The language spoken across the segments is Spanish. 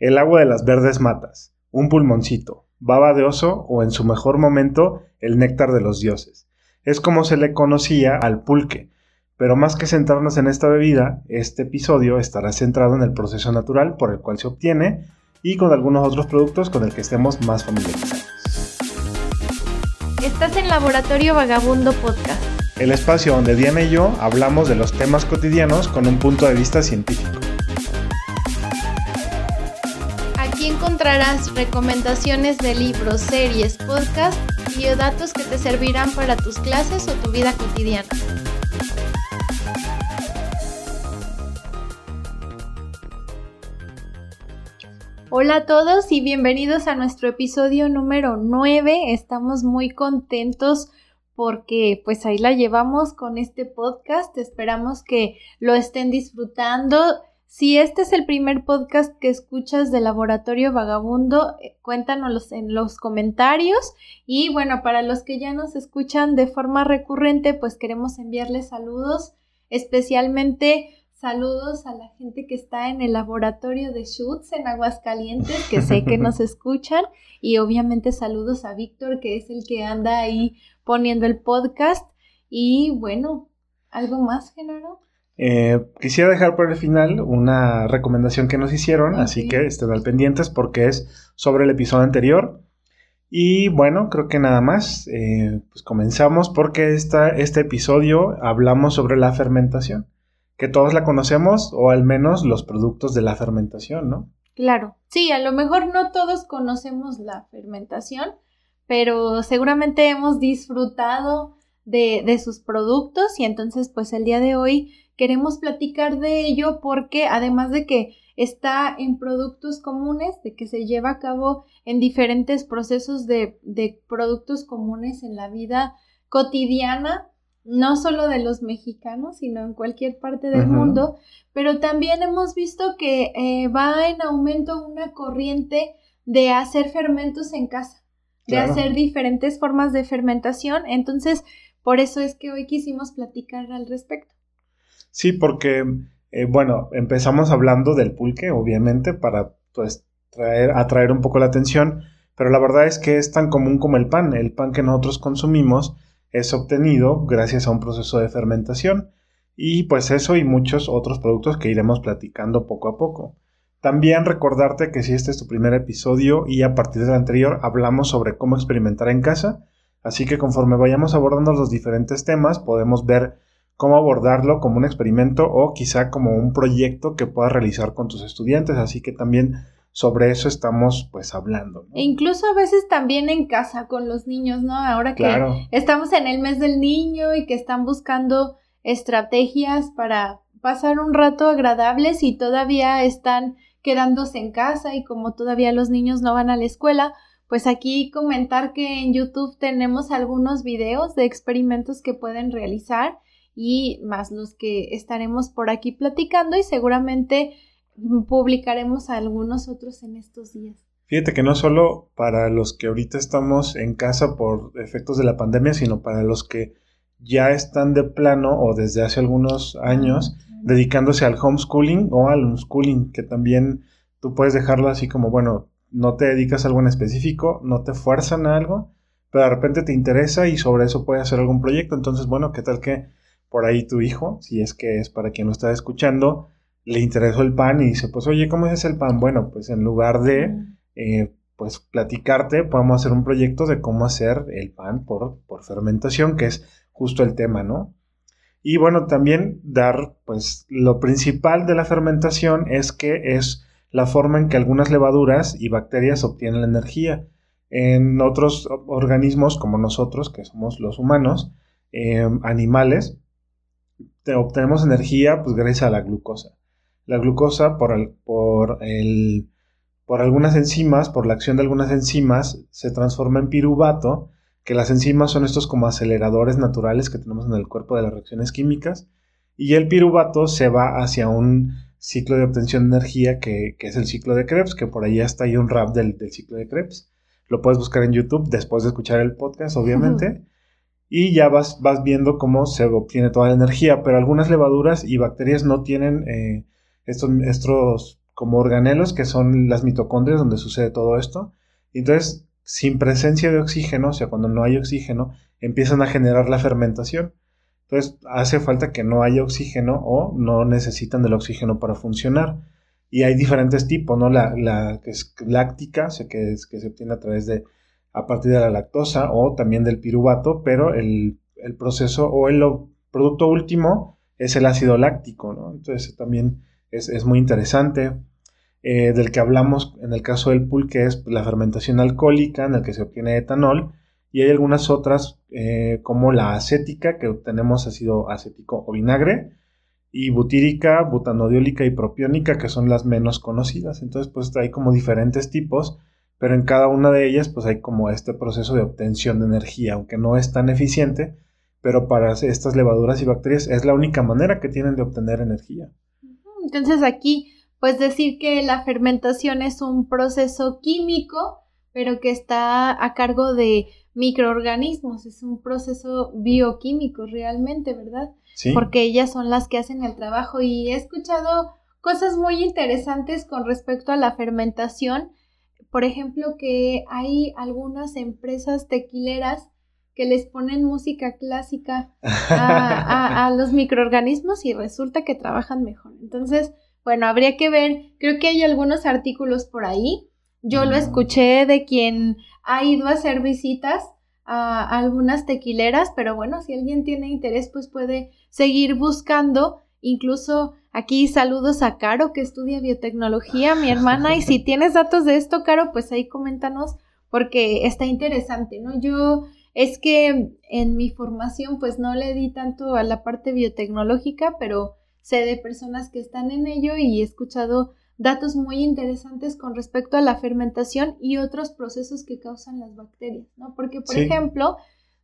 el agua de las verdes matas, un pulmoncito, baba de oso o en su mejor momento el néctar de los dioses. Es como se le conocía al pulque, pero más que centrarnos en esta bebida, este episodio estará centrado en el proceso natural por el cual se obtiene y con algunos otros productos con el que estemos más familiarizados. Estás en Laboratorio Vagabundo Podcast. El espacio donde Diana y yo hablamos de los temas cotidianos con un punto de vista científico. Encontrarás recomendaciones de libros, series, podcasts y datos que te servirán para tus clases o tu vida cotidiana. Hola a todos y bienvenidos a nuestro episodio número 9. Estamos muy contentos porque pues ahí la llevamos con este podcast. Esperamos que lo estén disfrutando. Si este es el primer podcast que escuchas de Laboratorio Vagabundo, eh, cuéntanos en los comentarios. Y bueno, para los que ya nos escuchan de forma recurrente, pues queremos enviarles saludos, especialmente Saludos a la gente que está en el laboratorio de Schutz en Aguascalientes, que sé que nos escuchan. Y obviamente saludos a Víctor, que es el que anda ahí poniendo el podcast. Y bueno, ¿algo más, Genaro? Eh, quisiera dejar por el final una recomendación que nos hicieron, así que estén al pendientes porque es sobre el episodio anterior. Y bueno, creo que nada más, eh, pues comenzamos porque esta, este episodio hablamos sobre la fermentación que todos la conocemos o al menos los productos de la fermentación, ¿no? Claro, sí, a lo mejor no todos conocemos la fermentación, pero seguramente hemos disfrutado de, de, sus productos y entonces pues el día de hoy queremos platicar de ello porque además de que está en productos comunes, de que se lleva a cabo en diferentes procesos de, de productos comunes en la vida cotidiana, no solo de los mexicanos, sino en cualquier parte del mundo, pero también hemos visto que eh, va en aumento una corriente de hacer fermentos en casa, de hacer diferentes formas de fermentación, entonces por eso es que hoy quisimos platicar al respecto. Sí, porque, eh, bueno, empezamos hablando del pulque, obviamente, para pues traer, atraer un poco la atención, pero la verdad es que es tan común como el pan, el pan que nosotros consumimos, es obtenido gracias a un proceso de fermentación y pues eso y muchos otros productos que iremos platicando poco a poco. También recordarte que si este es tu primer episodio y a partir del anterior hablamos sobre cómo experimentar en casa, así que conforme vayamos abordando los diferentes temas podemos ver cómo abordarlo como un experimento o quizá como un proyecto que puedas realizar con tus estudiantes, así que también sobre eso estamos pues hablando. E incluso a veces también en casa con los niños, ¿no? Ahora que estamos en el mes del niño y que están buscando estrategias para pasar un rato agradable si todavía están quedándose en casa y como todavía los niños no van a la escuela, pues aquí comentar que en YouTube tenemos algunos videos de experimentos que pueden realizar y más los que estaremos por aquí platicando y seguramente publicaremos algunos otros en estos días. Fíjate que no solo para los que ahorita estamos en casa por efectos de la pandemia, sino para los que ya están de plano o desde hace algunos años dedicándose al homeschooling o al unschooling, que también tú puedes dejarlo así como, bueno, no te dedicas a algo en específico, no te fuerzan a algo, pero de repente te interesa y sobre eso puedes hacer algún proyecto. Entonces, bueno, ¿qué tal que por ahí tu hijo, si es que es para quien lo está escuchando, le interesó el pan y dice, pues oye, ¿cómo es el pan? Bueno, pues en lugar de, eh, pues platicarte, podemos hacer un proyecto de cómo hacer el pan por, por fermentación, que es justo el tema, ¿no? Y bueno, también dar, pues lo principal de la fermentación es que es la forma en que algunas levaduras y bacterias obtienen la energía. En otros organismos como nosotros, que somos los humanos, eh, animales, obtenemos energía pues gracias a la glucosa. La glucosa por, el, por, el, por algunas enzimas, por la acción de algunas enzimas, se transforma en piruvato, que las enzimas son estos como aceleradores naturales que tenemos en el cuerpo de las reacciones químicas, y el piruvato se va hacia un ciclo de obtención de energía que, es el ciclo de Krebs, que por ahí está ahí un rap del, ciclo de Krebs. Lo puedes buscar en YouTube después de escuchar el podcast, obviamente. Y ya vas, vas viendo cómo se obtiene toda la energía, pero algunas levaduras y bacterias no tienen eh, estos, estos como organelos que son las mitocondrias donde sucede todo esto. Entonces, sin presencia de oxígeno, o sea, cuando no hay oxígeno, empiezan a generar la fermentación. Entonces, hace falta que no haya oxígeno o no necesitan del oxígeno para funcionar. Y hay diferentes tipos, ¿no? La, la que es láctica, que, es, que se obtiene a través de, a partir de la lactosa o también del piruvato, pero el, el proceso o el producto último es el ácido láctico. Entonces, también es, muy interesante. Eh, del que hablamos en el caso del pulque es la fermentación alcohólica en el que se obtiene etanol y hay algunas otras eh, como la acética que obtenemos ácido acético o vinagre y butírica, butanodiólica y propiónica que son las menos conocidas. Entonces pues hay como diferentes tipos, pero en cada una de ellas pues hay como este proceso de obtención de energía, aunque no es tan eficiente, pero para estas levaduras y bacterias es la única manera que tienen de obtener energía. Entonces aquí, pues decir que la fermentación es un proceso químico, pero que está a cargo de microorganismos, es un proceso bioquímico realmente, ¿verdad? Sí. Porque ellas son las que hacen el trabajo y he escuchado cosas muy interesantes con respecto a la fermentación. Por ejemplo, que hay algunas empresas tequileras que les ponen música clásica a, los microorganismos y resulta que trabajan mejor. Entonces, bueno, habría que ver, creo que hay algunos artículos por ahí. Yo lo escuché de quien ha ido a hacer visitas a algunas tequileras, pero bueno, si alguien tiene interés, pues puede seguir buscando. Incluso aquí saludos a Caro, que estudia biotecnología, mi hermana, y si tienes datos de esto, Caro, pues ahí coméntanos, porque está interesante, ¿no? Yo es que en mi formación pues no le di tanto a la parte biotecnológica, pero sé de personas que están en ello y he escuchado datos muy interesantes con respecto a la fermentación y otros procesos que causan las bacterias, ¿no? Porque, por ejemplo,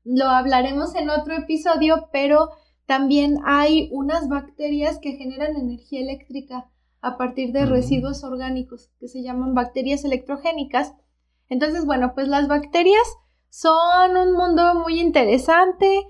lo hablaremos en otro episodio, pero también hay unas bacterias que generan energía eléctrica a partir de residuos orgánicos que se llaman bacterias electrogénicas. Entonces, bueno, pues las bacterias son un mundo muy interesante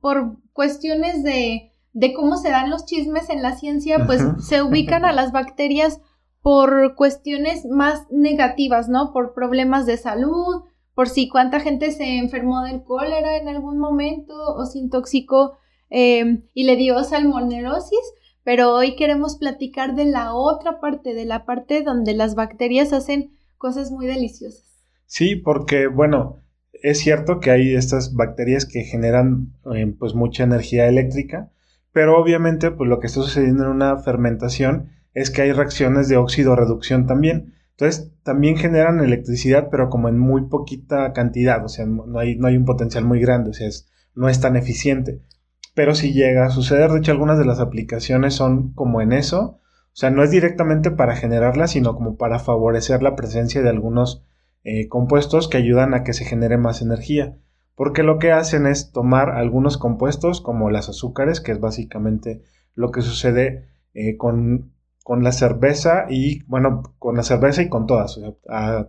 por cuestiones de, de, cómo se dan los chismes en la ciencia, pues se ubican a las bacterias por cuestiones más negativas, ¿no? Por problemas de salud, por si cuánta gente se enfermó del cólera en algún momento o se intoxicó em, y le dio salmonelosis. Pero hoy queremos platicar de la otra parte, de la parte donde las bacterias hacen cosas muy deliciosas. Sí, porque, bueno, es cierto que hay estas bacterias que generan eh, pues mucha energía eléctrica, pero obviamente pues lo que está sucediendo en una fermentación es que hay reacciones de óxido-reducción también. Entonces también generan electricidad, pero como en muy poquita cantidad, o sea, no hay, no hay un potencial muy grande, o sea, no es tan eficiente. Pero si llega a suceder, de hecho algunas de las aplicaciones son como en eso, o sea, no es directamente para generarla, sino como para favorecer la presencia de algunos eh, compuestos que ayudan a que se genere más energía. Porque lo que hacen es tomar algunos compuestos como las azúcares, que es básicamente lo que sucede eh, con, la cerveza y, bueno, con la cerveza y con todas.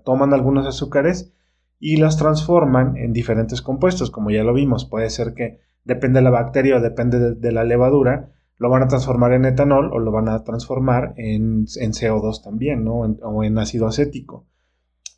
toman algunos azúcares y los transforman en diferentes compuestos, como ya lo vimos. Puede ser que depende de la bacteria o depende de, la levadura, lo van a transformar en etanol o lo van a transformar en, CO2 también, ¿no? o en ácido acético.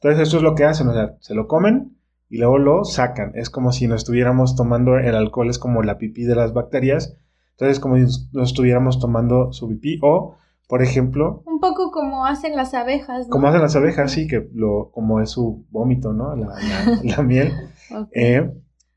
Entonces eso es lo que hacen, o sea, se lo comen y luego lo sacan. Es como si no estuviéramos tomando el alcohol, es como la pipí de las bacterias. Entonces como si no estuviéramos tomando su pipí o, por ejemplo... Un poco como hacen las abejas. ¿no? Como hacen las abejas, sí, que lo, como es su vómito, ¿no? La, miel. Eh,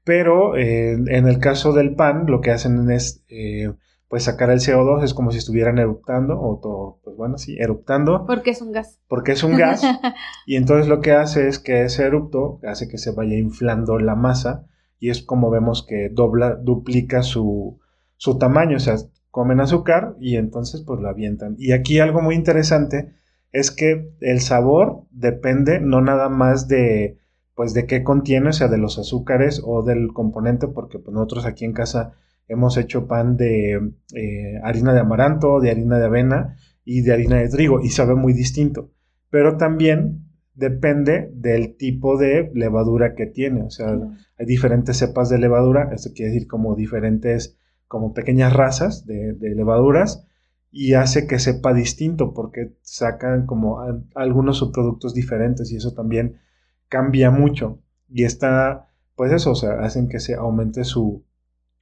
pero eh, en el caso del pan, lo que hacen es eh, pues sacar el CO2 es como si estuvieran eruptando, o todo, pues bueno, sí, eruptando. Porque es un gas. Porque es un gas. y entonces lo que hace es que ese erupto hace que se vaya inflando la masa y es como vemos que dobla, duplica su, su tamaño, o sea, comen azúcar y entonces pues lo avientan. Y aquí algo muy interesante es que el sabor depende no nada más de pues de qué contiene, o sea, de los azúcares o del componente, porque pues nosotros aquí en casa Hemos hecho pan de eh, harina de amaranto, de harina de avena y de harina de trigo y sabe muy distinto. Pero también depende del tipo de levadura que tiene. O sea, hay diferentes cepas de levadura, esto quiere decir como diferentes, como pequeñas razas de, levaduras. y hace que sepa distinto porque sacan como algunos subproductos diferentes y eso también cambia mucho. Y está, pues eso, o sea, hacen que se aumente su,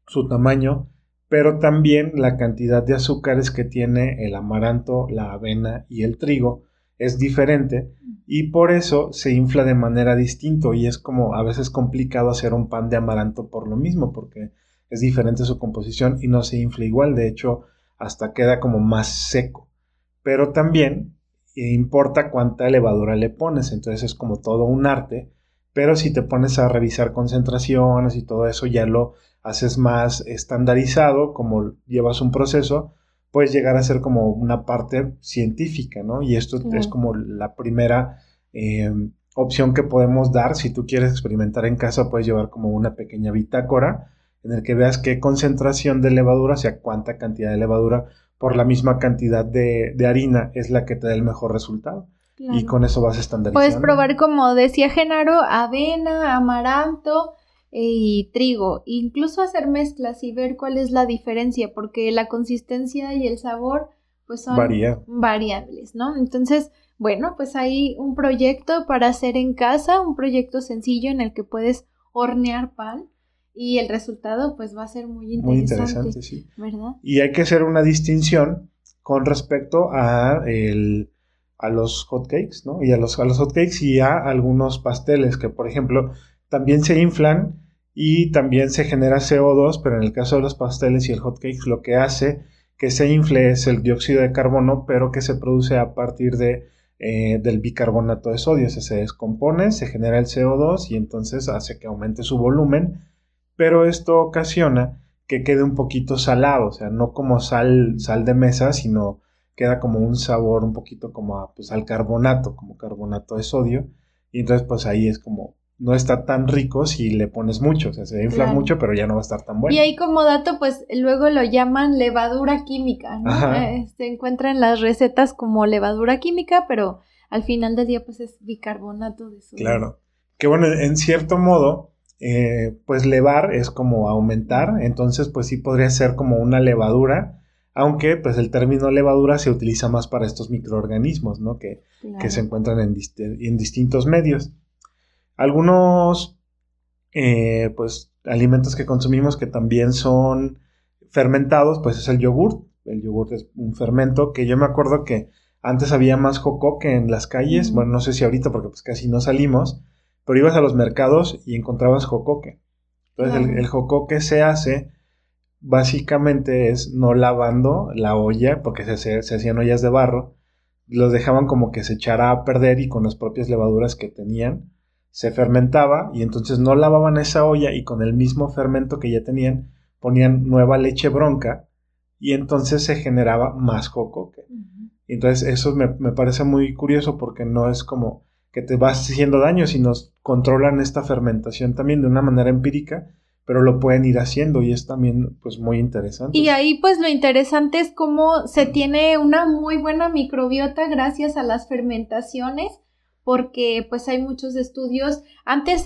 su tamaño, pero también la cantidad de azúcares que tiene el amaranto, la avena y el trigo es diferente y por eso se infla de manera distinta y es como a veces complicado hacer un pan de amaranto por lo mismo porque es diferente su composición y no se infla igual, de hecho hasta queda como más seco. Pero también importa cuánta levadura le pones, entonces es como todo un arte, pero si te pones a revisar concentraciones y todo eso ya lo haces más estandarizado, como llevas un proceso, puedes llegar a ser como una parte científica, ¿no? Y esto es como la primera eh, opción que podemos dar. Si tú quieres experimentar en casa, puedes llevar como una pequeña bitácora en el que veas qué concentración de levadura, o sea, cuánta cantidad de levadura por la misma cantidad de, harina es la que te da el mejor resultado. Y con eso vas estandarizando. Puedes probar, como decía Genaro, avena, amaranto eh, y trigo. Incluso hacer mezclas y ver cuál es la diferencia, porque la consistencia y el sabor pues son variables, ¿no? Entonces, bueno, pues hay un proyecto para hacer en casa, un proyecto sencillo en el que puedes hornear pan y el resultado pues va a ser muy interesante. Muy interesante, sí. ¿Verdad? Y hay que hacer una distinción con respecto a, el, a los hotcakes, ¿no? Y a los, a los hotcakes y a algunos pasteles que, por ejemplo, también se inflan y también se genera CO2, pero en el caso de los pasteles y el hotcake lo que hace que se infle es el dióxido de carbono, pero que se produce a partir de, eh, del bicarbonato de sodio. O se descompone, se genera el CO2 y entonces hace que aumente su volumen pero esto ocasiona que quede un poquito salado, o sea, no como sal, sal de mesa, sino queda como un sabor un poquito como pues, al carbonato, como carbonato de sodio, y entonces pues ahí es como no está tan rico si le pones mucho, o sea, se infla mucho, pero ya no va a estar tan bueno. Y ahí como dato, pues luego lo llaman levadura química, ¿no? Eh, se encuentra en las recetas como levadura química, pero al final del día pues es bicarbonato de sodio. Claro, que bueno, en cierto modo, eh, pues levar es como aumentar, entonces pues sí podría ser como una levadura, aunque pues el término levadura se utiliza más para estos microorganismos, ¿no? Que, que se encuentran en, en, distintos medios. Algunos, eh, pues, alimentos que consumimos que también son fermentados, pues es el yogur. El yogur es un fermento que yo me acuerdo que antes había más jocoque en las calles, bueno, no sé si ahorita porque pues casi no salimos, pero ibas a los mercados y encontrabas jocoque. Entonces el, jocoque se hace básicamente es no lavando la olla, porque se, se, hacían ollas de barro, los dejaban como que se echara a perder y con las propias levaduras que tenían se fermentaba y entonces no lavaban esa olla y con el mismo fermento que ya tenían ponían nueva leche bronca y entonces se generaba más jocoque. Entonces eso me, me, parece muy curioso porque no es como que te vas haciendo daño, si nos controlan esta fermentación también de una manera empírica, pero lo pueden ir haciendo y es también pues muy interesante. Y ahí pues lo interesante es cómo se tiene una muy buena microbiota gracias a las fermentaciones porque pues hay muchos estudios. Antes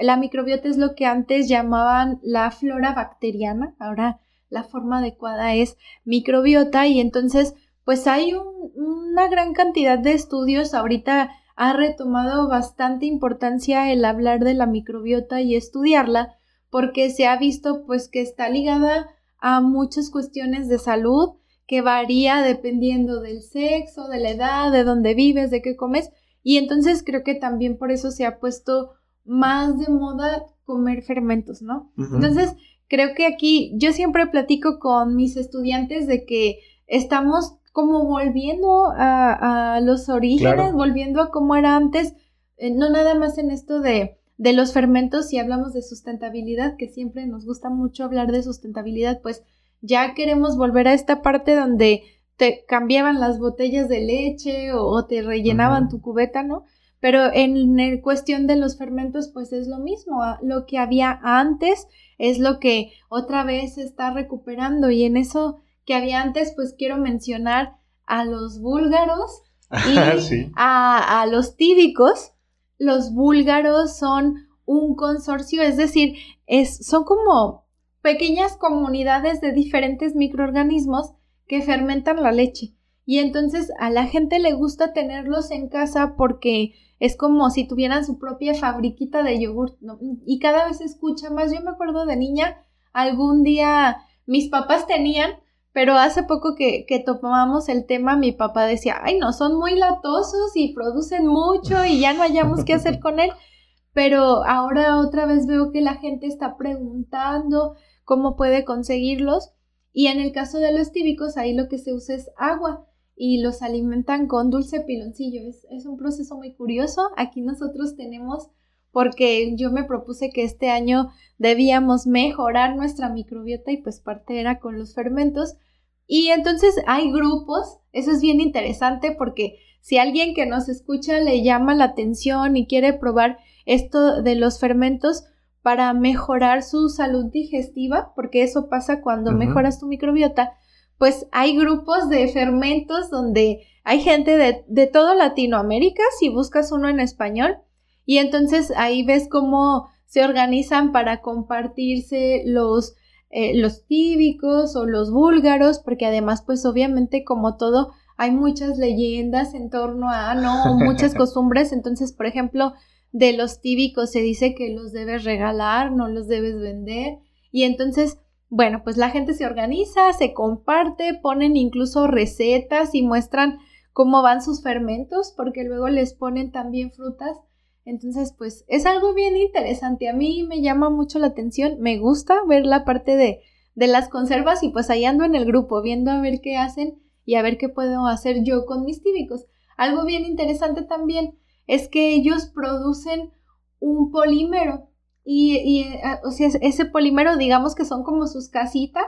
la microbiota es lo que antes llamaban la flora bacteriana, ahora la forma adecuada es microbiota y entonces pues hay una gran cantidad de estudios ahorita ha retomado bastante importancia el hablar de la microbiota y estudiarla porque se ha visto pues que está ligada a muchas cuestiones de salud que varía dependiendo del sexo, de la edad, de dónde vives, de qué comes y entonces creo que también por eso se ha puesto más de moda comer fermentos, ¿no? Entonces creo que aquí yo siempre platico con mis estudiantes de que estamos como volviendo a, los orígenes, volviendo a cómo era antes, eh, no nada más en esto de, de los fermentos, si hablamos de sustentabilidad, que siempre nos gusta mucho hablar de sustentabilidad, pues ya queremos volver a esta parte donde te cambiaban las botellas de leche o, te rellenaban tu cubeta, ¿no? Pero en, en, cuestión de los fermentos, pues es lo mismo. Lo que había antes es lo que otra vez se está recuperando y en eso que había antes, pues quiero mencionar a los búlgaros y a, los tíbicos. Los búlgaros son un consorcio, es decir, es, son como pequeñas comunidades de diferentes microorganismos que fermentan la leche. Y entonces a la gente le gusta tenerlos en casa porque es como si tuvieran su propia fabriquita de yogur. Y cada vez se escucha más. Yo me acuerdo de niña, algún día mis papás tenían, pero hace poco que, que tomábamos el tema, mi papá decía, ay, no, son muy latosos y producen mucho y ya no hayamos qué hacer con él. Pero ahora otra vez veo que la gente está preguntando cómo puede conseguirlos. Y en el caso de los tíbicos, ahí lo que se usa es agua y los alimentan con dulce piloncillo. Es, un proceso muy curioso. Aquí nosotros tenemos, porque yo me propuse que este año debíamos mejorar nuestra microbiota y pues parte era con los fermentos. Y entonces hay grupos, eso es bien interesante porque si alguien que nos escucha le llama la atención y quiere probar esto de los fermentos para mejorar su salud digestiva, porque eso pasa cuando mejoras tu microbiota, pues hay grupos de fermentos donde hay gente de, de todo Latinoamérica, si buscas uno en español, y entonces ahí ves cómo se organizan para compartirse los, eh, los tíbicos o los búlgaros, porque además, pues obviamente como todo, hay muchas leyendas en torno a, ¿no? Muchas costumbres, entonces, por ejemplo, de los tíbicos se dice que los debes regalar, no los debes vender, y entonces bueno, pues la gente se organiza, se comparte, ponen incluso recetas y muestran cómo van sus fermentos, porque luego les ponen también frutas. Entonces, pues es algo bien interesante. A mí me llama mucho la atención, me gusta ver la parte de, de las conservas y pues ahí ando en el grupo viendo a ver qué hacen y a ver qué puedo hacer yo con mis tíbicos. Algo bien interesante también es que ellos producen un polímero y, eh, o sea, ese polímero, digamos que son como sus casitas,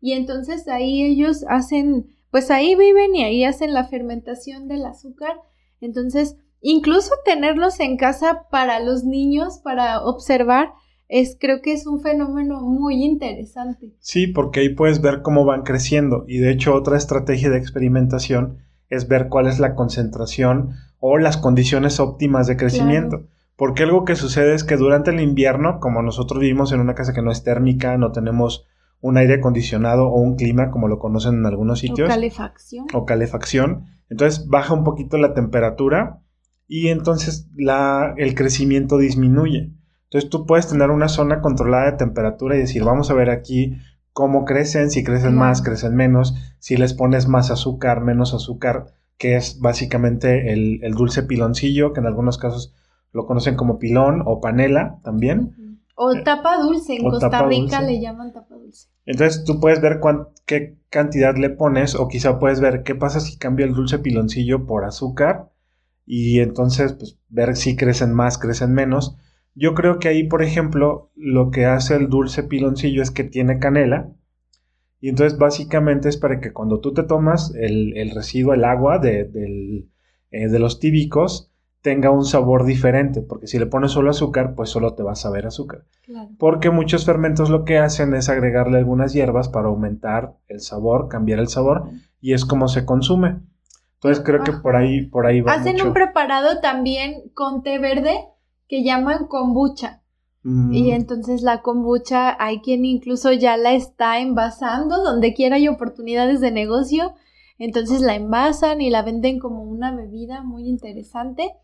y entonces ahí ellos hacen, pues ahí viven y ahí hacen la fermentación del azúcar. Entonces, incluso tenerlos en casa para los niños, para observar, es creo que es un fenómeno muy interesante. Sí, porque ahí puedes ver cómo van creciendo y de hecho otra estrategia de experimentación es ver cuál es la concentración o las condiciones óptimas de crecimiento. Porque algo que sucede es que durante el invierno, como nosotros vivimos en una casa que no es térmica, no tenemos un aire acondicionado o un clima como lo conocen en algunos sitios. O calefacción. O calefacción. Entonces baja un poquito la temperatura y entonces la, el crecimiento disminuye. Entonces tú puedes tener una zona controlada de temperatura y decir, vamos a ver aquí cómo crecen, si crecen más, crecen menos, si les pones más azúcar, menos azúcar, que es básicamente el, el dulce piloncillo, que en algunos casos lo conocen como pilón o panela también. O eh, tapa dulce, en Costa Rica le llaman tapa dulce. Entonces tú puedes ver qué cantidad le pones o quizá puedes ver qué pasa si cambia el dulce piloncillo por azúcar y entonces pues ver si crecen más, crecen menos. Yo creo que ahí, por ejemplo, lo que hace el dulce piloncillo es que tiene canela y entonces básicamente es para que cuando tú te tomas el, residuo, el agua de, eh, de los tíbicos, tenga un sabor diferente, porque si le pones solo azúcar, pues solo te va a saber azúcar. Porque muchos fermentos lo que hacen es agregarle algunas hierbas para aumentar el sabor, cambiar el sabor, y es como se consume. Entonces creo que por ahí, por ahí va. Hacen un preparado también con té verde que llaman kombucha. Mm. Y entonces la kombucha hay quien incluso ya la está envasando, donde quiera hay oportunidades de negocio entonces la envasan y la venden como una bebida muy interesante.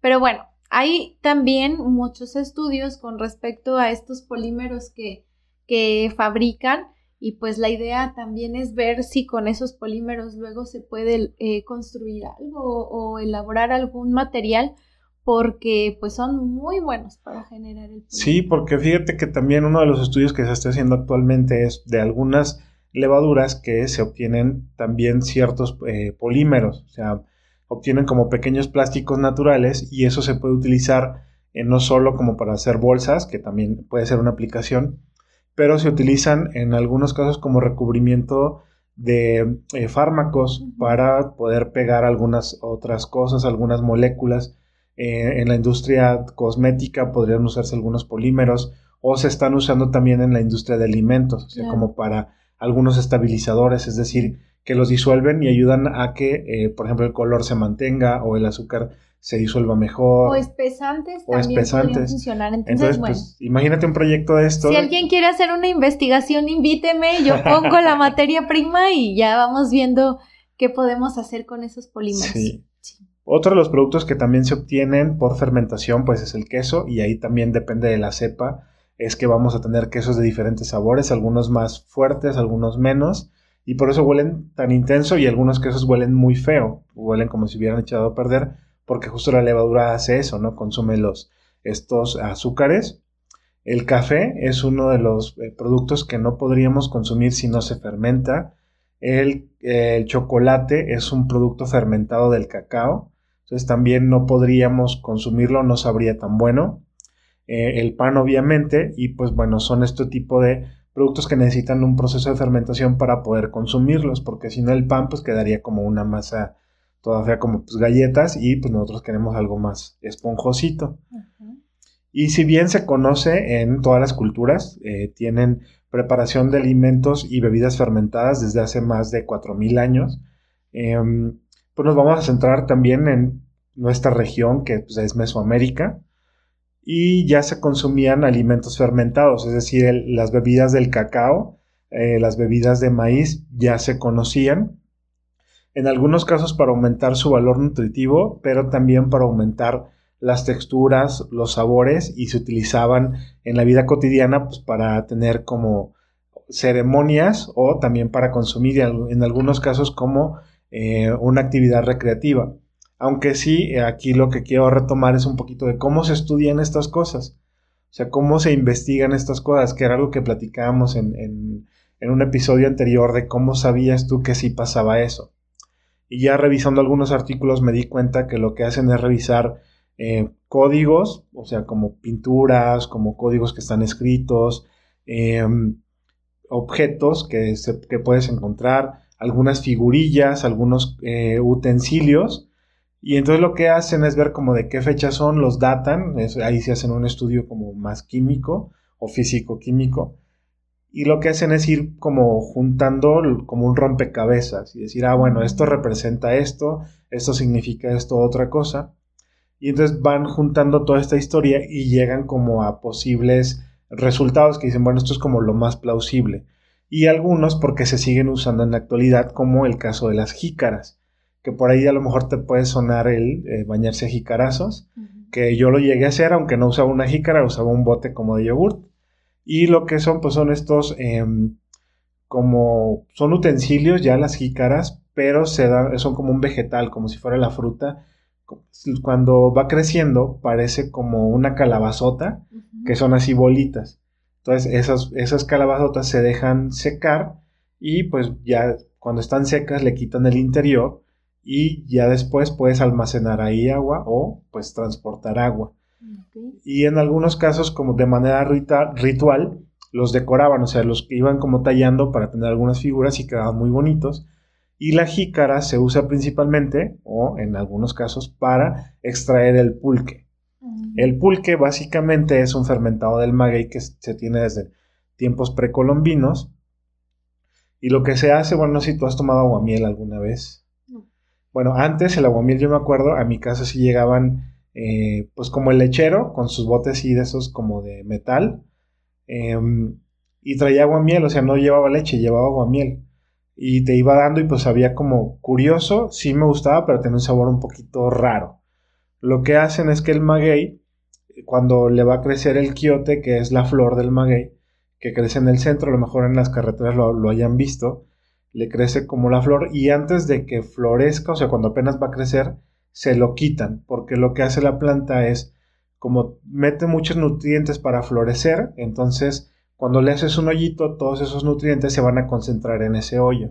Pero bueno, hay también muchos estudios con respecto a estos polímeros que, que fabrican y pues la idea también es ver si con esos polímeros luego se puede eh, construir algo o, elaborar algún material porque pues son muy buenos para generar el Sí, porque fíjate que también uno de los estudios que se está haciendo actualmente es de algunas levaduras que se obtienen también ciertos eh, polímeros, o sea, obtienen como pequeños plásticos naturales y eso se puede utilizar eh, no solo como para hacer bolsas, que también puede ser una aplicación, pero se utilizan en algunos casos como recubrimiento de eh, fármacos para poder pegar algunas otras cosas, algunas moléculas. en la industria cosmética podrían usarse algunos polímeros o se están usando también en la industria de alimentos, o sea, como para algunos estabilizadores, es decir, que los disuelven y ayudan a que, eh, por ejemplo, el color se mantenga o el azúcar se disuelva mejor. O espesantes o también espesantes. funcionar. Entonces, bueno. Pues, imagínate un proyecto de esto. Si alguien quiere hacer una investigación, invíteme, yo pongo la materia prima y ya vamos viendo qué podemos hacer con esos polímeros. Sí. Otro de los productos que también se obtienen por fermentación, pues es el queso, y ahí también depende de la cepa, es que vamos a tener quesos de diferentes sabores, algunos más fuertes, algunos menos, y por eso huelen tan intenso y algunos quesos huelen muy feo, huelen como si hubieran echado a perder, porque justo la levadura hace eso, ¿no? Consume los, estos azúcares. El café es uno de los eh, productos que no podríamos consumir si no se fermenta. El, el, chocolate es un producto fermentado del cacao. Entonces también no podríamos consumirlo, no sabría tan bueno. Eh, el pan obviamente y pues bueno, son este tipo de productos que necesitan un proceso de fermentación para poder consumirlos, porque si no el pan pues quedaría como una masa todavía como pues, galletas y pues nosotros queremos algo más esponjosito. Y si bien se conoce en todas las culturas, eh, tienen preparación de alimentos y bebidas fermentadas desde hace más de 4.000 años, em, pues nos vamos a centrar también en nuestra región, que pues, es Mesoamérica, y ya se consumían alimentos fermentados, es decir, las bebidas del cacao, eh, las bebidas de maíz ya se conocían, en algunos casos para aumentar su valor nutritivo, pero también para aumentar las texturas, los sabores y se utilizaban en la vida cotidiana pues, para tener como ceremonias o también para consumir en algunos casos como eh, una actividad recreativa. Aunque sí, aquí lo que quiero retomar es un poquito de cómo se estudian estas cosas. O sea, cómo se investigan estas cosas, que era algo que platicábamos en, en un episodio anterior de cómo sabías tú que sí pasaba eso. Y ya revisando algunos artículos me di cuenta que lo que hacen es revisar eh, códigos, o sea, como pinturas, como códigos que están escritos, em, objetos que, que, puedes encontrar, algunas figurillas, algunos eh, utensilios. Y entonces lo que hacen es ver como de qué fechas son, los datan, ahí se hacen un estudio como más químico o físico-químico y lo que hacen es ir como juntando como un rompecabezas y decir, ah, bueno, esto representa esto, esto significa esto, otra cosa. Y entonces van juntando toda esta historia y llegan como a posibles resultados que dicen, bueno, esto es como lo más plausible. Y algunos porque se siguen usando en la actualidad, como el caso de las jícaras, que por ahí a lo mejor te puede sonar el eh, bañarse a jicarazos, que yo lo llegué a hacer, aunque no usaba una jícara, usaba un bote como de yogurt y lo que son, pues son estos, em, como, son utensilios ya las jícaras, pero se son como un vegetal, como si fuera la fruta. Cuando va creciendo, parece como una calabazota, que son así bolitas. Entonces, esas, esas calabazotas se dejan secar y pues ya cuando están secas le quitan el interior y ya después puedes almacenar ahí agua o pues transportar agua. Y en algunos casos, como de manera ritual, los decoraban, o sea, los que iban como tallando para tener algunas figuras y quedaban muy bonitos. Y la jícara se usa principalmente, o en algunos casos, para extraer el pulque. El pulque básicamente es un fermentado del maguey que se tiene desde tiempos precolombinos. Y lo que se hace, bueno, no sé si tú has tomado aguamiel alguna vez. Bueno, antes el aguamiel, yo me acuerdo, a mi casa sí llegaban eh, pues como el lechero, con sus botes y de esos como de metal. Em, y traía agua miel, o sea, no llevaba leche, llevaba agua miel. Y te iba dando y pues había como curioso, sí me gustaba, pero tenía un sabor un poquito raro. Lo que hacen es que el maguey, cuando le va a crecer el quiote, que es la flor del maguey, que crece en el centro, a lo mejor en las carreteras lo, lo hayan visto, le crece como la flor y antes de que florezca, o sea, cuando apenas va a crecer, se lo quitan, porque lo que hace la planta es, como mete muchos nutrientes para florecer, entonces cuando le haces un hoyito, todos esos nutrientes se van a concentrar en ese hoyo.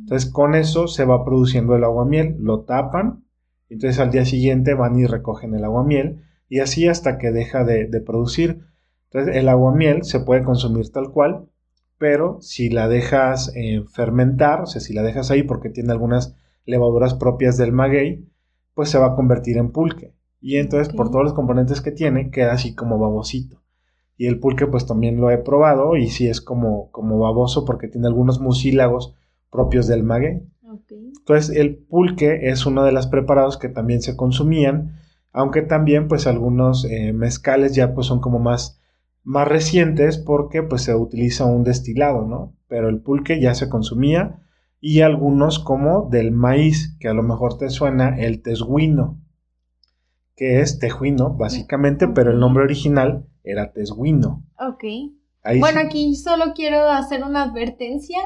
Entonces con eso se va produciendo el aguamiel, lo tapan, entonces al día siguiente van y recogen el aguamiel y así hasta que deja de, producir. Entonces el aguamiel se puede consumir tal cual, pero si la dejas eh, fermentar, o sea, si la dejas ahí porque tiene algunas levaduras propias del maguey, pues se va a convertir en pulque. Y entonces por todos los componentes que tiene queda así como babosito. Y el pulque pues también lo he probado y sí es como, como baboso porque tiene algunos mucílagos propios del maguey. Entonces el pulque es uno de los preparados que también se consumían, aunque también pues algunos eh, mezcales ya pues son como más, más recientes porque pues se utiliza un destilado, ¿no? Pero el pulque ya se consumía y algunos como del maíz, que a lo mejor te suena el tesguino, que es tejuino básicamente, pero el nombre original era tesguino. Ok. bueno, aquí solo quiero hacer una advertencia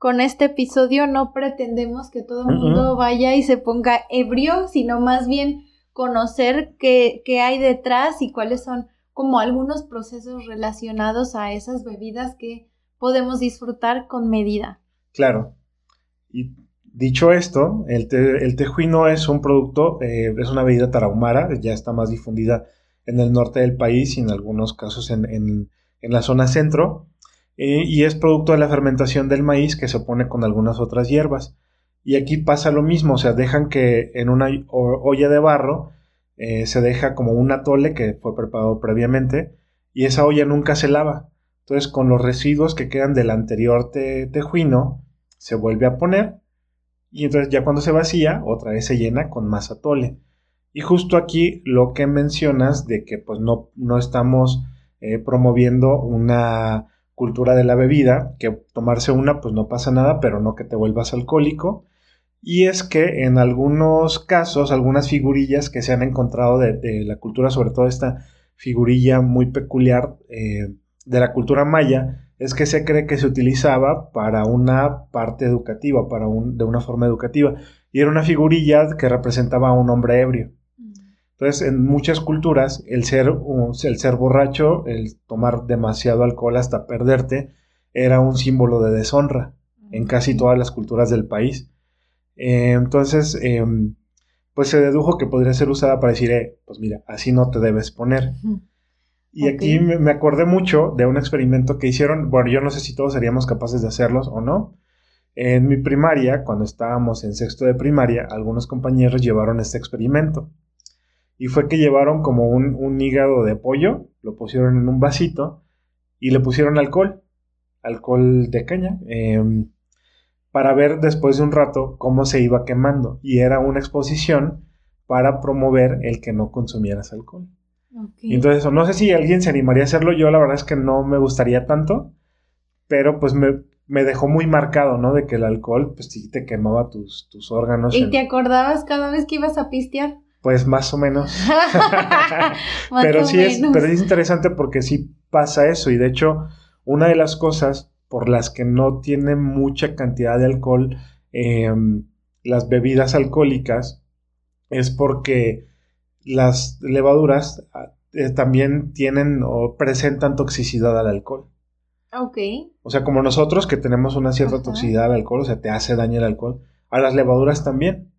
con este episodio no pretendemos que todo el mundo vaya y se ponga ebrio, sino más bien conocer qué, qué, hay detrás y cuáles son como algunos procesos relacionados a esas bebidas que podemos disfrutar con medida. Claro. Y dicho esto, el, tejuino es un producto, eh, es una bebida tarahumara, ya está más difundida en el norte del país y en algunos casos en, en, la zona centro. Eh, y es producto de la fermentación del maíz que se opone con algunas otras hierbas. Y aquí pasa lo mismo, o sea, dejan que en una olla de barro eh, se deja como un atole que fue preparado previamente y esa olla nunca se lava. Entonces con los residuos que quedan del anterior tejuino se vuelve a poner y entonces ya cuando se vacía otra vez se llena con más atole. Y justo aquí lo que mencionas de que pues no, no estamos eh, promoviendo una cultura de la bebida, que tomarse una pues no pasa nada, pero no que te vuelvas alcohólico. Y es que en algunos casos, algunas figurillas que se han encontrado de, la cultura, sobre todo esta figurilla muy peculiar eh, de la cultura maya, es que se cree que se utilizaba para una parte educativa, para un, de una forma educativa. Y era una figurilla que representaba a un hombre ebrio. Entonces, en muchas culturas, el ser, el ser borracho, el tomar demasiado alcohol hasta perderte, era un símbolo de deshonra en casi todas las culturas del país. Eh, entonces, em, pues se dedujo que podría ser usada para decir, eh, pues mira, así no te debes poner. Y aquí me, acordé mucho de un experimento que hicieron, bueno, yo no sé si todos seríamos capaces de hacerlos o no. En mi primaria, cuando estábamos en sexto de primaria, algunos compañeros llevaron este experimento y fue que llevaron como un, hígado de pollo, lo pusieron en un vasito y le pusieron alcohol, alcohol de caña, em, para ver después de un rato cómo se iba quemando. Y era una exposición para promover el que no consumieras alcohol. Entonces, no sé si alguien se animaría a hacerlo, yo la verdad es que no me gustaría tanto, pero pues me, dejó muy marcado, ¿no? De que el alcohol, pues sí te quemaba tus, tus órganos. ¿Y te acordabas cada vez que ibas a pistear? Pues más o menos. pero sí es, pero es interesante porque sí pasa eso. Y de hecho, una de las cosas por las que no tiene mucha cantidad de alcohol em, las bebidas alcohólicas es porque las levaduras ah, eh, también tienen o presentan toxicidad al alcohol. Ok. O sea, como nosotros que tenemos una cierta toxicidad al alcohol, o sea, te hace daño el alcohol, a las levaduras también.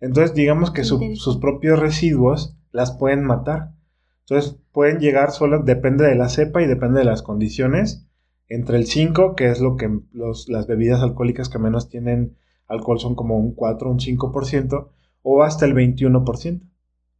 Entonces, digamos que sus propios residuos las pueden matar. Entonces, pueden llegar solo, depende de la cepa y depende de las condiciones, entre el 5, que es lo que las bebidas alcohólicas que menos tienen alcohol son como un 4, un 5%, o hasta el 21%.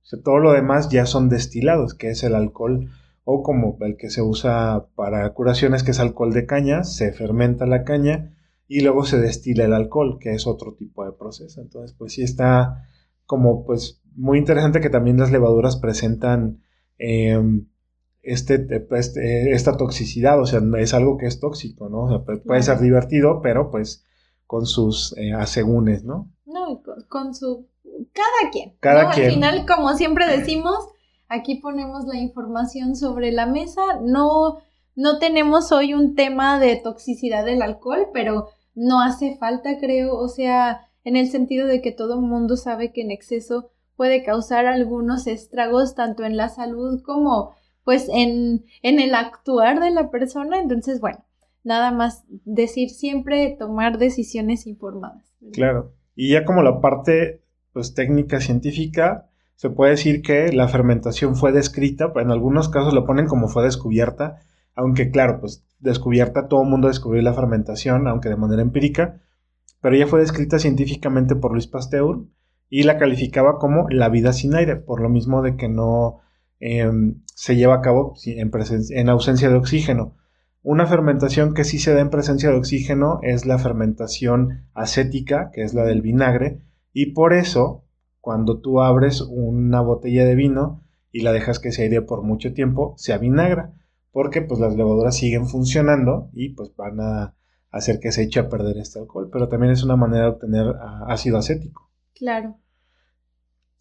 O sea, todo lo demás ya son destilados, que es el alcohol, o como el que se usa para curaciones, que es alcohol de caña, se fermenta la caña y luego se destila el alcohol, que es otro tipo de proceso. Entonces, pues sí está como pues muy interesante que también las levaduras presentan em, este, este, esta toxicidad, o sea, es algo que es tóxico, ¿no? O sea, puede ser divertido, pero pues con sus eh, asegúnes, ¿no? No, con, su... Cada quien. Cada quien. Al final, como siempre decimos, aquí ponemos la información sobre la mesa, no... No tenemos hoy un tema de toxicidad del alcohol, pero no hace falta, creo, o sea, en el sentido de que todo el mundo sabe que en exceso puede causar algunos estragos tanto en la salud como pues en, en el actuar de la persona. Entonces, bueno, nada más decir siempre tomar decisiones informadas. Claro. Y ya como la parte pues técnica científica, se puede decir que la fermentación fue descrita, en algunos casos lo ponen como fue descubierta, aunque claro, pues descubierta, todo el mundo descubrió la fermentación, aunque de manera empírica, pero ella fue descrita científicamente por Luis Pasteur y la calificaba como la vida sin aire, por lo mismo de que no em, se lleva a cabo en, en, ausencia de oxígeno. Una fermentación que sí se da en presencia de oxígeno es la fermentación acética, que es la del vinagre, y por eso, cuando tú abres una botella de vino y la dejas que se aire por mucho tiempo, se avinagra, porque pues las levaduras siguen funcionando y pues van a hacer que se eche a perder este alcohol, pero también es una manera de obtener ah, ácido acético. Claro.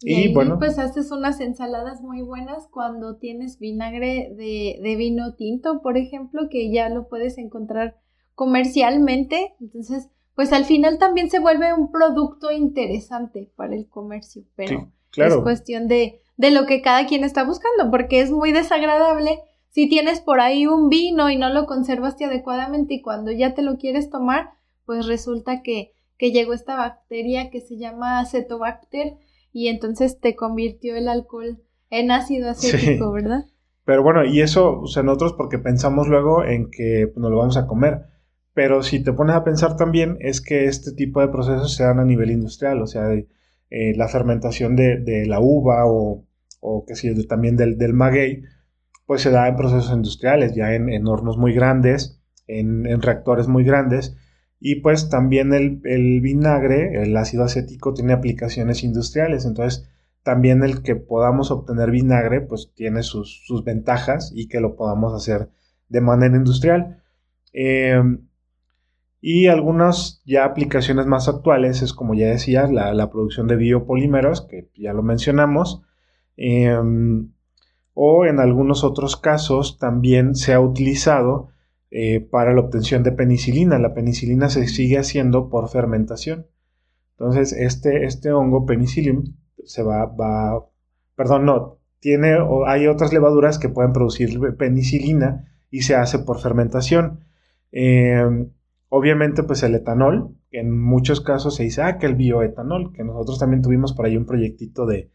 Y, bueno. Pues haces unas ensaladas muy buenas cuando tienes vinagre de, de, vino tinto, por ejemplo, que ya lo puedes encontrar comercialmente. Entonces, pues al final también se vuelve un producto interesante para el comercio, pero es cuestión de, de lo que cada quien está buscando, porque es muy desagradable si tienes por ahí un vino y no lo conservaste adecuadamente y cuando ya te lo quieres tomar, pues resulta que, que llegó esta bacteria que se llama acetobacter y entonces te convirtió el alcohol en ácido acético, ¿verdad? Pero bueno, y eso, o sea, nosotros porque pensamos luego en que pues, nos lo vamos a comer. Pero si te pones a pensar también es que este tipo de procesos se dan a nivel industrial, o sea, eh, la fermentación de, la uva o, o que sí, también del, del maguey, pues se da en procesos industriales, ya en, hornos muy grandes, en, reactores muy grandes. Y pues también el, vinagre, el ácido acético, tiene aplicaciones industriales. Entonces, también el que podamos obtener vinagre, pues tiene sus, ventajas y que lo podamos hacer de manera industrial. Em, y algunas ya aplicaciones más actuales es, como ya decía, la, producción de biopolímeros, que ya lo mencionamos. Em, o en algunos otros casos también se ha utilizado eh, para la obtención de penicilina. La penicilina se sigue haciendo por fermentación. Entonces, este, este hongo penicillium se va, va, perdón, no, tiene, o hay otras levaduras que pueden producir penicilina y se hace por fermentación. Em, obviamente, pues el etanol, en muchos casos se dice, ah, que el bioetanol, que nosotros también tuvimos por ahí un proyectito de,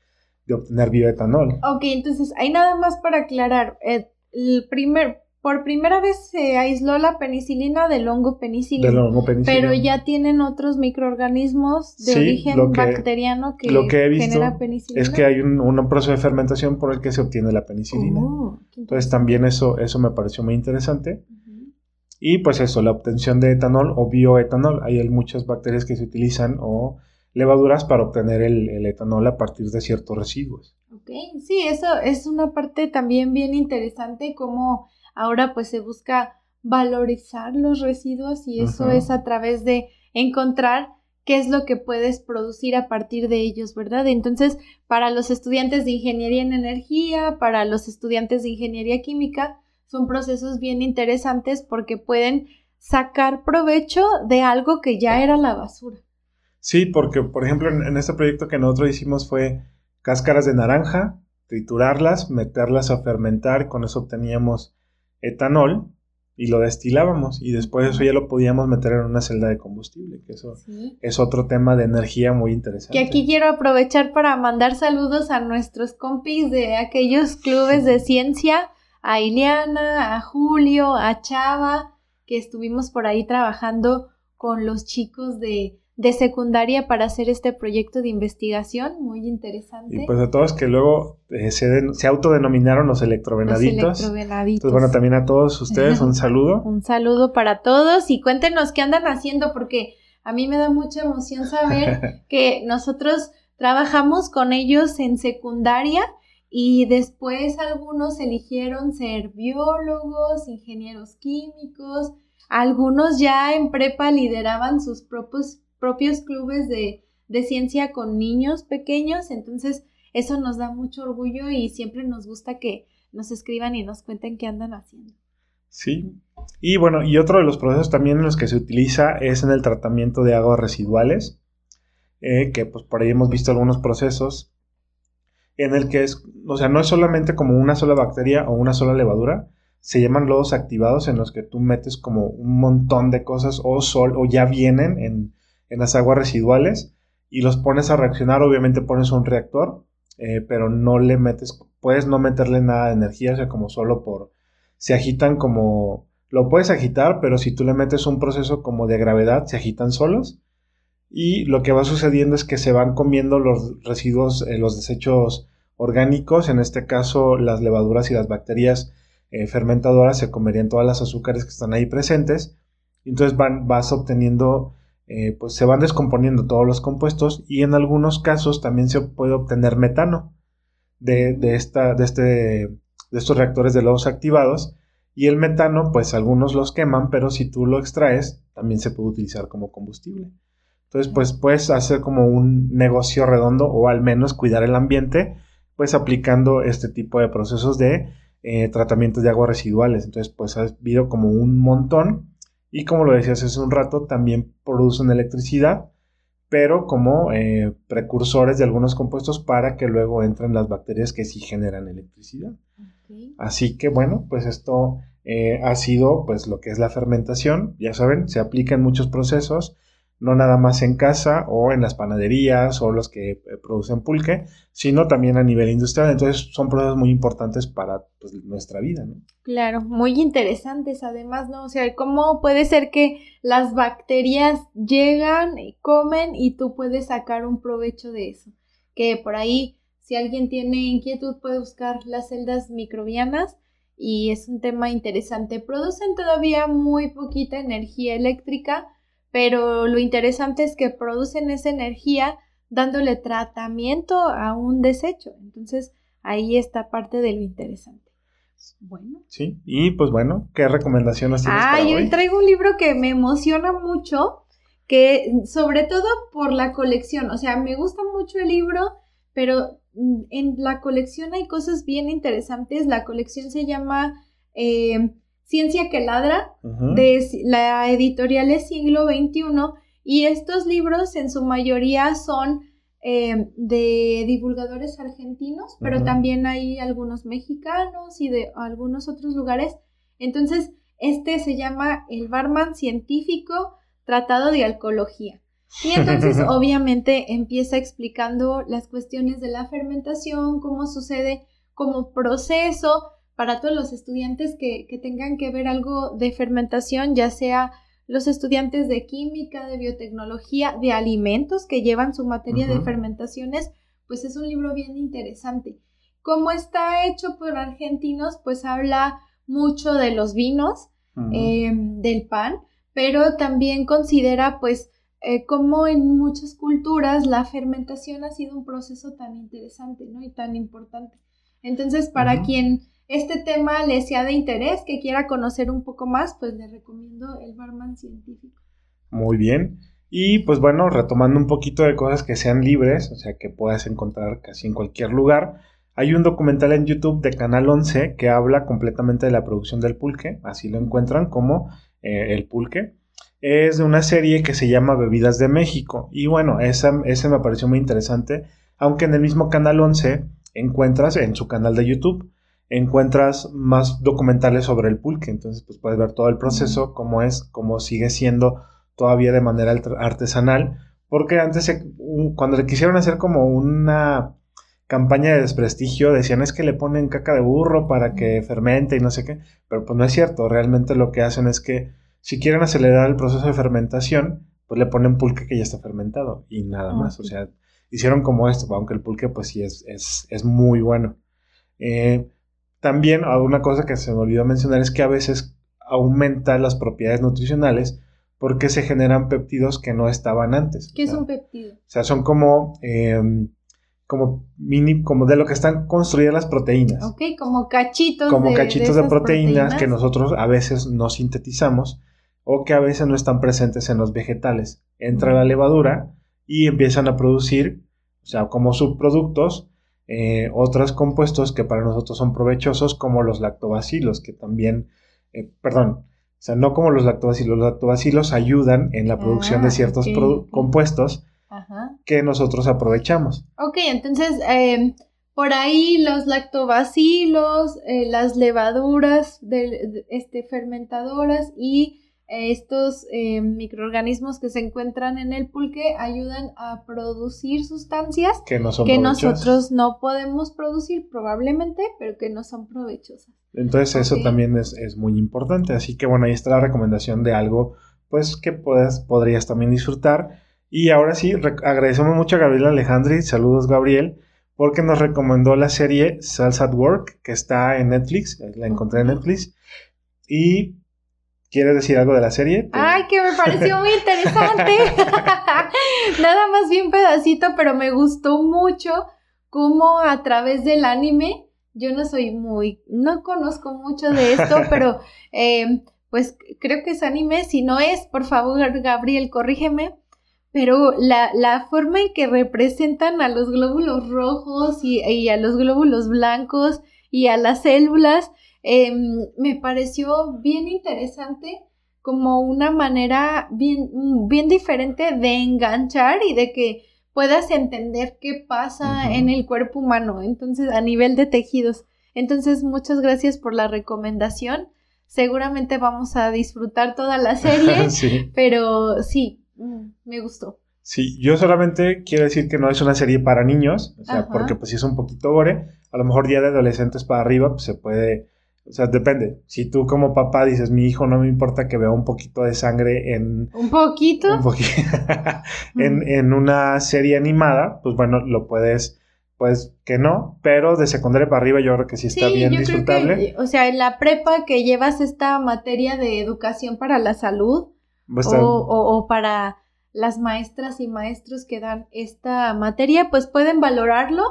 de obtener bioetanol. Ok, entonces hay nada más para aclarar. Eh, el primer, por primera vez se aisló la penicilina del hongo penicilina. Del hongo penicilina. Pero ya tienen otros microorganismos de origen bacteriano que, lo que he visto penicilina. Es que hay un, proceso de fermentación por el que se obtiene la penicilina. Oh, entonces también eso, eso me pareció muy interesante. Y pues eso, la obtención de etanol o bioetanol. Hay muchas bacterias que se utilizan o levaduras para obtener el, etanol a partir de ciertos residuos. Ok, sí, eso es una parte también bien interesante, como ahora pues se busca valorizar los residuos y eso es a través de encontrar qué es lo que puedes producir a partir de ellos, ¿verdad? Entonces, para los estudiantes de ingeniería en energía, para los estudiantes de ingeniería química, son procesos bien interesantes porque pueden sacar provecho de algo que ya era la basura. Sí, porque por ejemplo en, este proyecto que nosotros hicimos fue cáscaras de naranja, triturarlas, meterlas a fermentar, con eso obteníamos etanol y lo destilábamos y después eso ya lo podíamos meter en una celda de combustible, que eso es otro tema de energía muy interesante. Que aquí quiero aprovechar para mandar saludos a nuestros compis de aquellos clubes de ciencia, a Ileana, a Julio, a Chava, que estuvimos por ahí trabajando con los chicos de de secundaria para hacer este proyecto de investigación, muy interesante. Y pues a todos que luego eh, se, se, autodenominaron los electrovenaditos. Los electrovenaditos. Pues bueno, también a todos ustedes un saludo. un saludo para todos y cuéntenos qué andan haciendo porque a mí me da mucha emoción saber que nosotros trabajamos con ellos en secundaria y después algunos eligieron ser biólogos, ingenieros químicos, algunos ya en prepa lideraban sus propios propios clubes de, ciencia con niños pequeños, entonces eso nos da mucho orgullo y siempre nos gusta que nos escriban y nos cuenten qué andan haciendo. Sí, y bueno, y otro de los procesos también en los que se utiliza es en el tratamiento de aguas residuales, eh, que pues por ahí hemos visto algunos procesos en el que es, o sea, no es solamente como una sola bacteria o una sola levadura, se llaman lodos activados en los que tú metes como un montón de cosas o sol o ya vienen en, en las aguas residuales y los pones a reaccionar, obviamente pones un reactor, eh, pero no le metes, puedes no meterle nada de energía, o sea, como solo por, se agitan como, lo puedes agitar, pero si tú le metes un proceso como de gravedad, se agitan solos y lo que va sucediendo es que se van comiendo los residuos, eh, los desechos orgánicos, en este caso las levaduras y las bacterias eh, fermentadora se comerían todas las azúcares que están ahí presentes. Entonces van, vas obteniendo, eh, pues se van descomponiendo todos los compuestos y en algunos casos también se puede obtener metano de, esta, de, este, de estos reactores de lodos activados. Y el metano, pues algunos los queman, pero si tú lo extraes, también se puede utilizar como combustible. Entonces, pues puedes hacer como un negocio redondo o al menos cuidar el ambiente, pues aplicando este tipo de procesos de eh, tratamientos de aguas residuales. Entonces, pues ha habido como un montón y como lo decías hace un rato, también producen electricidad, pero como eh, precursores de algunos compuestos para que luego entren las bacterias que sí generan electricidad. Así que bueno, pues esto eh, ha sido pues lo que es la fermentación. Ya saben, se aplica en muchos procesos no nada más en casa o en las panaderías o los que eh, producen pulque, sino también a nivel industrial. Entonces son procesos muy importantes para pues, nuestra vida, ¿no? Claro, muy interesantes además, ¿no? O sea, ¿cómo puede ser que las bacterias llegan, comen y tú puedes sacar un provecho de eso? Que por ahí, si alguien tiene inquietud, puede buscar las celdas microbianas y es un tema interesante. Producen todavía muy poquita energía eléctrica, pero lo interesante es que producen esa energía dándole tratamiento a un desecho. Entonces, ahí está parte de lo interesante. Bueno. Sí, y pues bueno, ¿qué recomendaciones tienes ah, yo traigo un libro que me emociona mucho, que sobre todo por la colección, o sea, me gusta mucho el libro, pero mm, en la colección hay cosas bien interesantes. La colección se llama eh, Ciencia que ladra, de la editorial es siglo XXI, y estos libros en su mayoría son eh, de divulgadores argentinos, pero también hay algunos mexicanos y de algunos otros lugares. Entonces, este se llama El Barman Científico Tratado de Alcohología. Y entonces, obviamente, empieza explicando las cuestiones de la fermentación, cómo sucede como proceso, para todos los estudiantes que, tengan que ver algo de fermentación, ya sea los estudiantes de química, de biotecnología, de alimentos que llevan su materia de fermentaciones, pues es un libro bien interesante. Como está hecho por argentinos, pues habla mucho de los vinos, eh, del pan, pero también considera pues eh, cómo en muchas culturas la fermentación ha sido un proceso tan interesante, ¿no? Y tan importante. Entonces, para quien este tema le sea de interés, que quiera conocer un poco más, pues le recomiendo el barman científico. Muy bien. Y pues bueno, retomando un poquito de cosas que sean libres, o sea, que puedas encontrar casi en cualquier lugar. Hay un documental en YouTube de Canal 11 que habla completamente de la producción del pulque, así lo encuentran como eh, el pulque. Es de una serie que se llama Bebidas de México. Y bueno, esa, ese me pareció muy interesante, aunque en el mismo Canal 11 encuentras en su canal de YouTube encuentras más documentales sobre el pulque. Entonces, pues puedes ver todo el proceso, cómo es, cómo sigue siendo todavía de manera artesanal. Porque antes, cuando le quisieron hacer como una campaña de desprestigio, decían es que le ponen caca de burro para que fermente y no sé qué. Pero pues no es cierto. Realmente lo que hacen es que si quieren acelerar el proceso de fermentación, pues le ponen pulque que ya está fermentado y nada más. O sea, hicieron como esto, aunque el pulque pues sí es, es, es muy bueno. Eh, también una cosa que se me olvidó mencionar es que a veces aumenta las propiedades nutricionales porque se generan péptidos que no estaban antes. ¿Qué es un péptido? O sea, son como, em, como mini, como de lo que están construidas las proteínas. Ok, como cachitos. Como cachitos de, proteínas, que nosotros a veces no sintetizamos o que a veces no están presentes en los vegetales. Entra la levadura y empiezan a producir, o sea, como subproductos, eh, otros compuestos que para nosotros son provechosos, como los lactobacilos, que también, eh, perdón, o sea, no como los lactobacilos, los lactobacilos ayudan en la producción de ah, ciertos compuestos que nosotros aprovechamos. Ok, entonces, em, por ahí los lactobacilos, eh, las levaduras de, este, fermentadoras y estos eh, microorganismos que se encuentran en el pulque ayudan a producir sustancias que, nosotros no podemos producir probablemente, pero que no son provechosas. Entonces eso también es, muy importante. Así que bueno, ahí está la recomendación de algo pues que puedas, podrías también disfrutar. Y ahora sí, agradecemos mucho a Gabriel Alejandri, saludos Gabriel, porque nos recomendó la serie Salsa at Work, que está en Netflix, la encontré en Netflix. Y ¿Quieres decir algo de la serie? Ay, que me pareció muy interesante. Nada más bien pedacito, pero me gustó mucho cómo a través del anime, yo no soy muy, no conozco mucho de esto, pero eh, pues creo que es anime, si no es, por favor, Gabriel, corrígeme pero la, la, forma en que representan a los glóbulos rojos y, a los glóbulos blancos y a las células em, me pareció bien interesante como una manera bien, bien diferente de enganchar y de que puedas entender qué pasa en el cuerpo humano, entonces a nivel de tejidos. Entonces, muchas gracias por la recomendación. Seguramente vamos a disfrutar toda la serie, pero sí, Mm, me gustó. Sí, yo solamente quiero decir que no es una serie para niños, o sea, porque pues si es un poquito gore, a lo mejor ya de adolescentes para arriba, pues se puede, o sea, depende. Si tú como papá dices, mi hijo no me importa que vea un poquito de sangre en... ¿Un poquito? Un poquito. en, en una serie animada, pues bueno, lo puedes pues que no, pero de secundaria para arriba yo creo que sí está bien disfrutable. o sea, en la prepa que llevas esta materia de educación para la salud, o, para las maestras y maestros que dan esta materia, pues pueden valorarlo.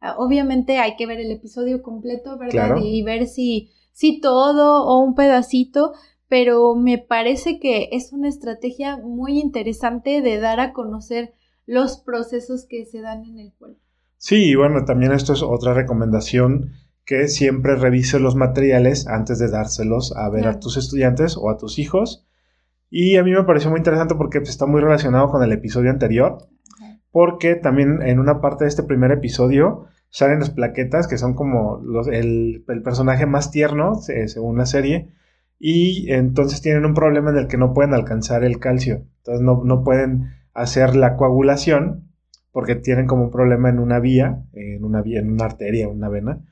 Ah, obviamente hay que ver el episodio completo, ¿verdad? Y ver si, si todo o un pedacito, pero me parece que es una estrategia muy interesante de dar a conocer los procesos que se dan en el cuerpo. Sí, y bueno, también esto es otra recomendación que siempre revise los materiales antes de dárselos a ver a tus estudiantes o a tus hijos y a mí me pareció muy interesante porque pues, está muy relacionado con el episodio anterior. Porque también en una parte de este primer episodio salen las plaquetas, que son como el, personaje más tierno, según la serie. Y entonces tienen un problema en el que no pueden alcanzar el calcio. Entonces no, no pueden hacer la coagulación porque tienen como un problema en una vía, en una vía, en una arteria, una vena.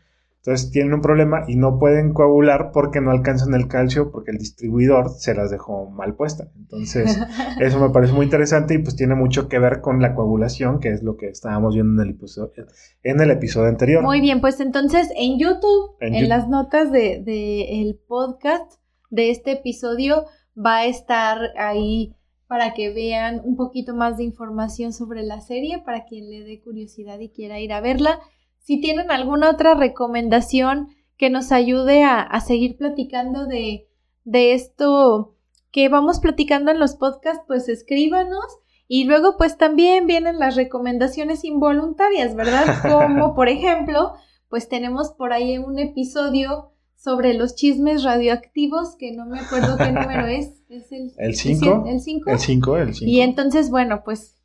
Entonces tienen un problema y no pueden coagular porque no alcanzan el calcio porque el distribuidor se las dejó mal puesta. Entonces eso me parece muy interesante y pues tiene mucho que ver con la coagulación, que es lo que estábamos viendo en el episodio, en el episodio anterior. Muy bien, pues entonces en YouTube, en, las notas del de, el podcast de este episodio, va a estar ahí para que vean un poquito más de información sobre la serie, para quien le dé curiosidad y quiera ir a verla. Si tienen alguna otra recomendación que nos ayude a, seguir platicando de, de esto que vamos platicando en los podcasts, pues escríbanos. Y luego, pues también vienen las recomendaciones involuntarias, ¿verdad? Como, por ejemplo, pues tenemos por ahí un episodio sobre los chismes radioactivos, que no me acuerdo qué número es. ¿Es el 5? ¿El 5? El 5, el 5. Y entonces, bueno, pues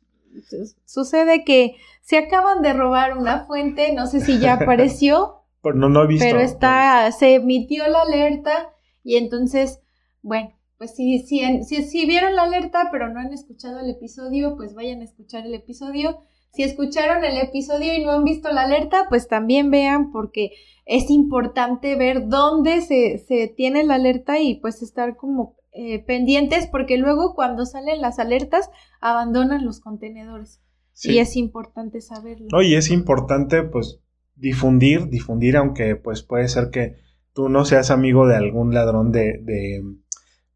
sucede que se acaban de robar una fuente, no sé si ya apareció. pero no, no he visto. Pero está, se emitió la alerta y entonces, bueno, pues si, si, si, vieron la alerta pero no han escuchado el episodio, pues vayan a escuchar el episodio. Si escucharon el episodio y no han visto la alerta, pues también vean porque es importante ver dónde se, se tiene la alerta y pues estar como eh, pendientes porque luego cuando salen las alertas abandonan los contenedores. Y es importante saberlo. No, y es importante pues difundir, difundir, aunque pues puede ser que tú no seas amigo de algún ladrón de, de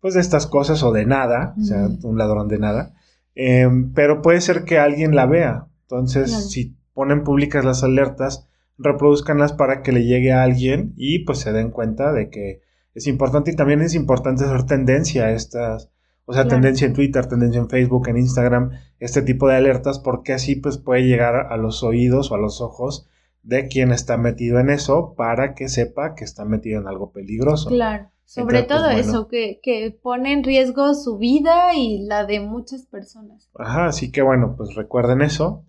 pues de estas cosas o de nada, o sea, un ladrón de nada, em, pero puede ser que alguien la vea. Entonces, si ponen públicas las alertas, reproduzcanlas para que le llegue a alguien y pues se den cuenta de que es importante y también es importante hacer tendencia a estas, o sea, tendencia en Twitter, tendencia en Facebook, en Instagram, este tipo de alertas, porque así pues puede llegar a los oídos o a los ojos de quien está metido en eso para que sepa que está metido en algo peligroso. Claro, sobre pues, todo eso, que, que pone en riesgo su vida y la de muchas personas. Ajá, así que bueno, pues recuerden eso.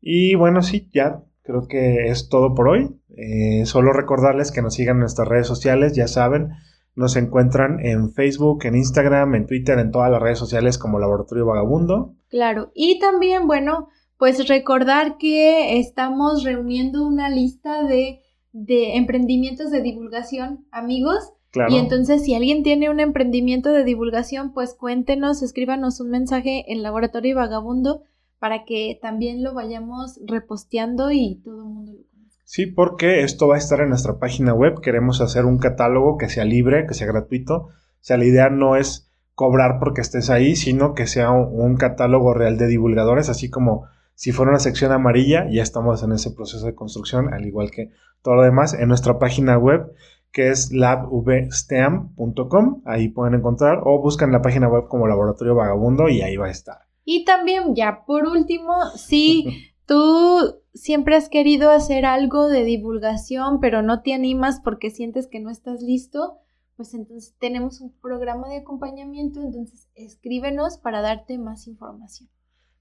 Y bueno, sí, ya creo que es todo por hoy. Eh, solo recordarles que nos sigan en nuestras redes sociales, ya saben, nos encuentran en Facebook, en Instagram, en Twitter, en todas las redes sociales como Laboratorio Vagabundo. Claro, y también, bueno, pues recordar que estamos reuniendo una lista de, de emprendimientos de divulgación, amigos. Claro. Y entonces, si alguien tiene un emprendimiento de divulgación, pues cuéntenos, escríbanos un mensaje en Laboratorio Vagabundo para que también lo vayamos reposteando y todo el mundo lo. Sí, porque esto va a estar en nuestra página web. Queremos hacer un catálogo que sea libre, que sea gratuito. O sea, la idea no es cobrar porque estés ahí, sino que sea un, catálogo real de divulgadores, así como si fuera una sección amarilla, ya estamos en ese proceso de construcción, al igual que todo lo demás, en nuestra página web que es labvstem.com, ahí pueden encontrar, o buscan la página web como Laboratorio Vagabundo y ahí va a estar. Y también, ya por último, si tú siempre has querido hacer algo de divulgación, pero no te animas porque sientes que no estás listo, pues entonces tenemos un programa de acompañamiento, entonces escríbenos para darte más información.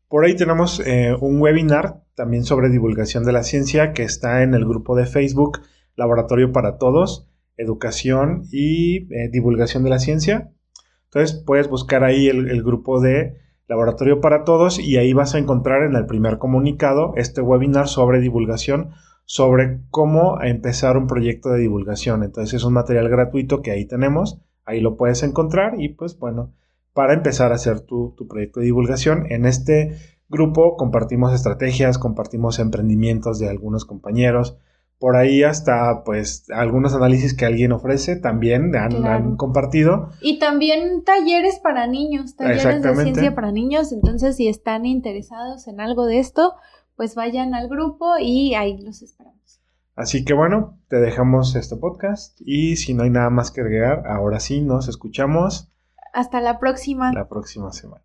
Por ahí tenemos eh, un webinar también sobre divulgación de la ciencia que está en el grupo de Facebook Laboratorio para Todos, Educación y eh, Divulgación de la Ciencia. Entonces puedes buscar ahí el grupo de Laboratorio para Todos y ahí vas a encontrar en el primer comunicado este webinar sobre divulgación, sobre cómo empezar un proyecto de divulgación. Entonces es un material gratuito que ahí tenemos, ahí lo puedes encontrar y pues bueno, para empezar a hacer tu, tu proyecto de divulgación. En este grupo compartimos estrategias, compartimos emprendimientos de algunos compañeros, por ahí hasta pues algunos análisis que alguien ofrece también han, han compartido. Y también talleres para niños, talleres de ciencia para niños, entonces si están interesados en algo de esto, pues vayan al grupo y ahí los esperamos. Así que bueno, te dejamos este podcast y si no hay nada más que agregar, ahora sí nos escuchamos. Hasta la próxima. La próxima semana.